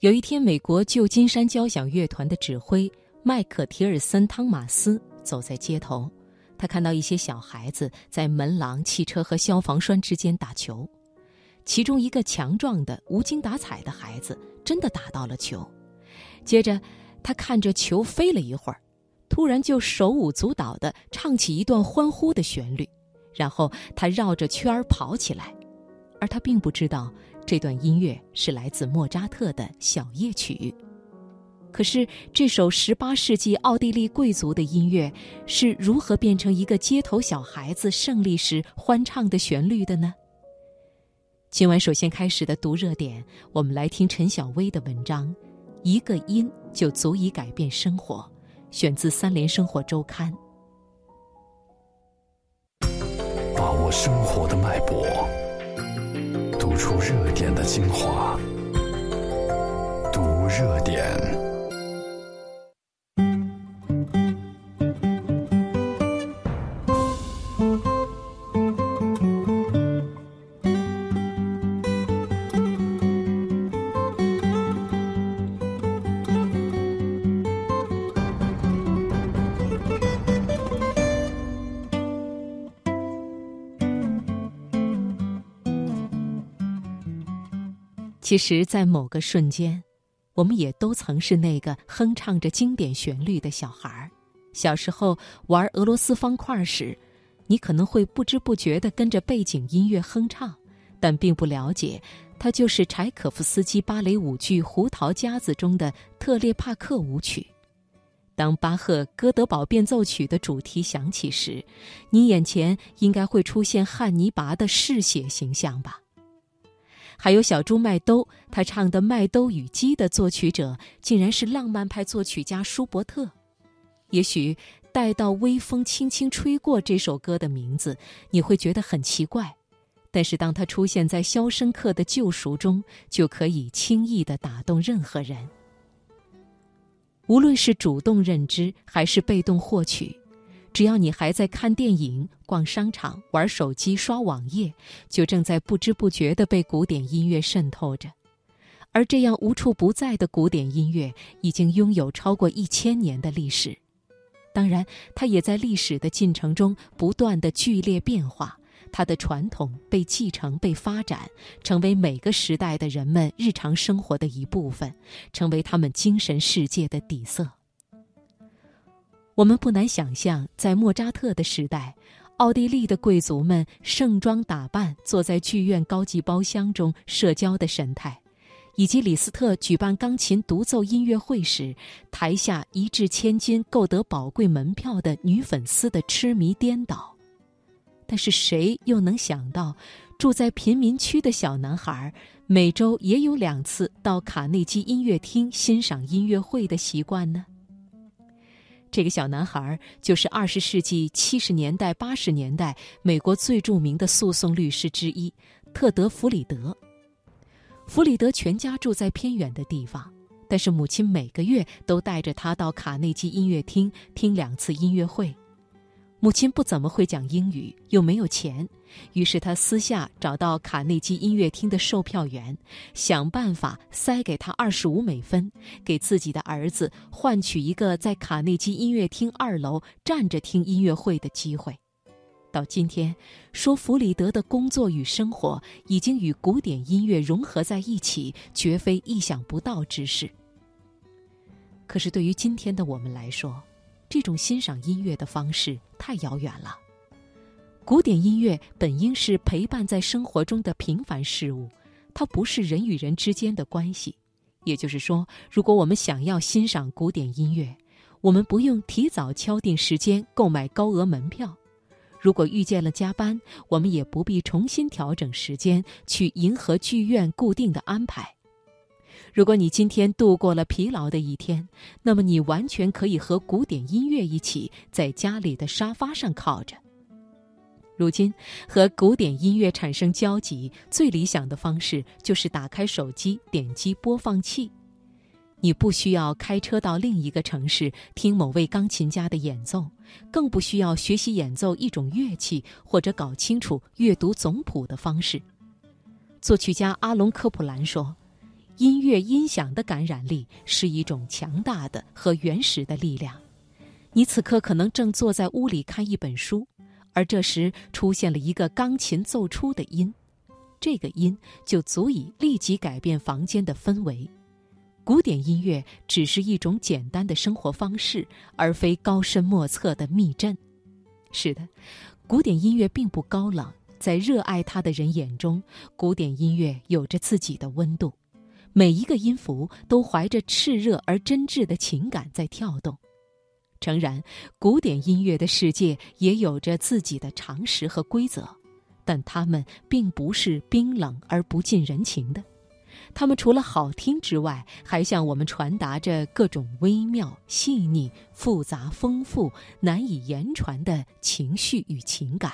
有一天，美国旧金山交响乐团的指挥麦克提尔森·汤马斯走在街头，他看到一些小孩子在门廊、汽车和消防栓之间打球，其中一个强壮的、无精打采的孩子真的打到了球。接着，他看着球飞了一会儿，突然就手舞足蹈地唱起一段欢呼的旋律，然后他绕着圈儿跑起来，而他并不知道。这段音乐是来自莫扎特的小夜曲。可是，这首十八世纪奥地利贵族的音乐是如何变成一个街头小孩子胜利时欢唱的旋律的呢？今晚首先开始的读热点，我们来听陈小薇的文章《一个音就足以改变生活》，选自《三联生活周刊》。把握生活的脉搏。读出热点的精华，读热点。其实，在某个瞬间，我们也都曾是那个哼唱着经典旋律的小孩儿。小时候玩俄罗斯方块时，你可能会不知不觉地跟着背景音乐哼唱，但并不了解，它就是柴可夫斯基芭蕾舞剧《胡桃夹子》中的特列帕克舞曲。当巴赫《哥德堡变奏曲》的主题响起时，你眼前应该会出现汉尼拔的嗜血形象吧。还有小猪麦兜，他唱的《麦兜与鸡》的作曲者竟然是浪漫派作曲家舒伯特。也许待到微风轻轻吹过这首歌的名字，你会觉得很奇怪，但是当它出现在《肖申克的救赎》中，就可以轻易地打动任何人。无论是主动认知还是被动获取。只要你还在看电影、逛商场、玩手机、刷网页，就正在不知不觉地被古典音乐渗透着。而这样无处不在的古典音乐，已经拥有超过一千年的历史。当然，它也在历史的进程中不断的剧烈变化。它的传统被继承、被发展，成为每个时代的人们日常生活的一部分，成为他们精神世界的底色。我们不难想象，在莫扎特的时代，奥地利的贵族们盛装打扮，坐在剧院高级包厢中社交的神态，以及李斯特举办钢琴独奏音乐会时，台下一掷千金购得宝贵门票的女粉丝的痴迷颠倒。但是，谁又能想到，住在贫民区的小男孩每周也有两次到卡内基音乐厅欣赏音乐会的习惯呢？这个小男孩就是二十世纪七十年代、八十年代美国最著名的诉讼律师之一特德·弗里德。弗里德全家住在偏远的地方，但是母亲每个月都带着他到卡内基音乐厅听两次音乐会。母亲不怎么会讲英语，又没有钱，于是他私下找到卡内基音乐厅的售票员，想办法塞给他二十五美分，给自己的儿子换取一个在卡内基音乐厅二楼站着听音乐会的机会。到今天，说弗里德的工作与生活已经与古典音乐融合在一起，绝非意想不到之事。可是对于今天的我们来说，这种欣赏音乐的方式太遥远了。古典音乐本应是陪伴在生活中的平凡事物，它不是人与人之间的关系。也就是说，如果我们想要欣赏古典音乐，我们不用提早敲定时间购买高额门票；如果遇见了加班，我们也不必重新调整时间去迎合剧院固定的安排。如果你今天度过了疲劳的一天，那么你完全可以和古典音乐一起在家里的沙发上靠着。如今，和古典音乐产生交集最理想的方式就是打开手机，点击播放器。你不需要开车到另一个城市听某位钢琴家的演奏，更不需要学习演奏一种乐器或者搞清楚阅读总谱的方式。作曲家阿隆·科普兰说。音乐音响的感染力是一种强大的和原始的力量。你此刻可能正坐在屋里看一本书，而这时出现了一个钢琴奏出的音，这个音就足以立即改变房间的氛围。古典音乐只是一种简单的生活方式，而非高深莫测的密阵。是的，古典音乐并不高冷，在热爱它的人眼中，古典音乐有着自己的温度。每一个音符都怀着炽热而真挚的情感在跳动。诚然，古典音乐的世界也有着自己的常识和规则，但它们并不是冰冷而不近人情的。它们除了好听之外，还向我们传达着各种微妙、细腻、复杂、丰富、难以言传的情绪与情感。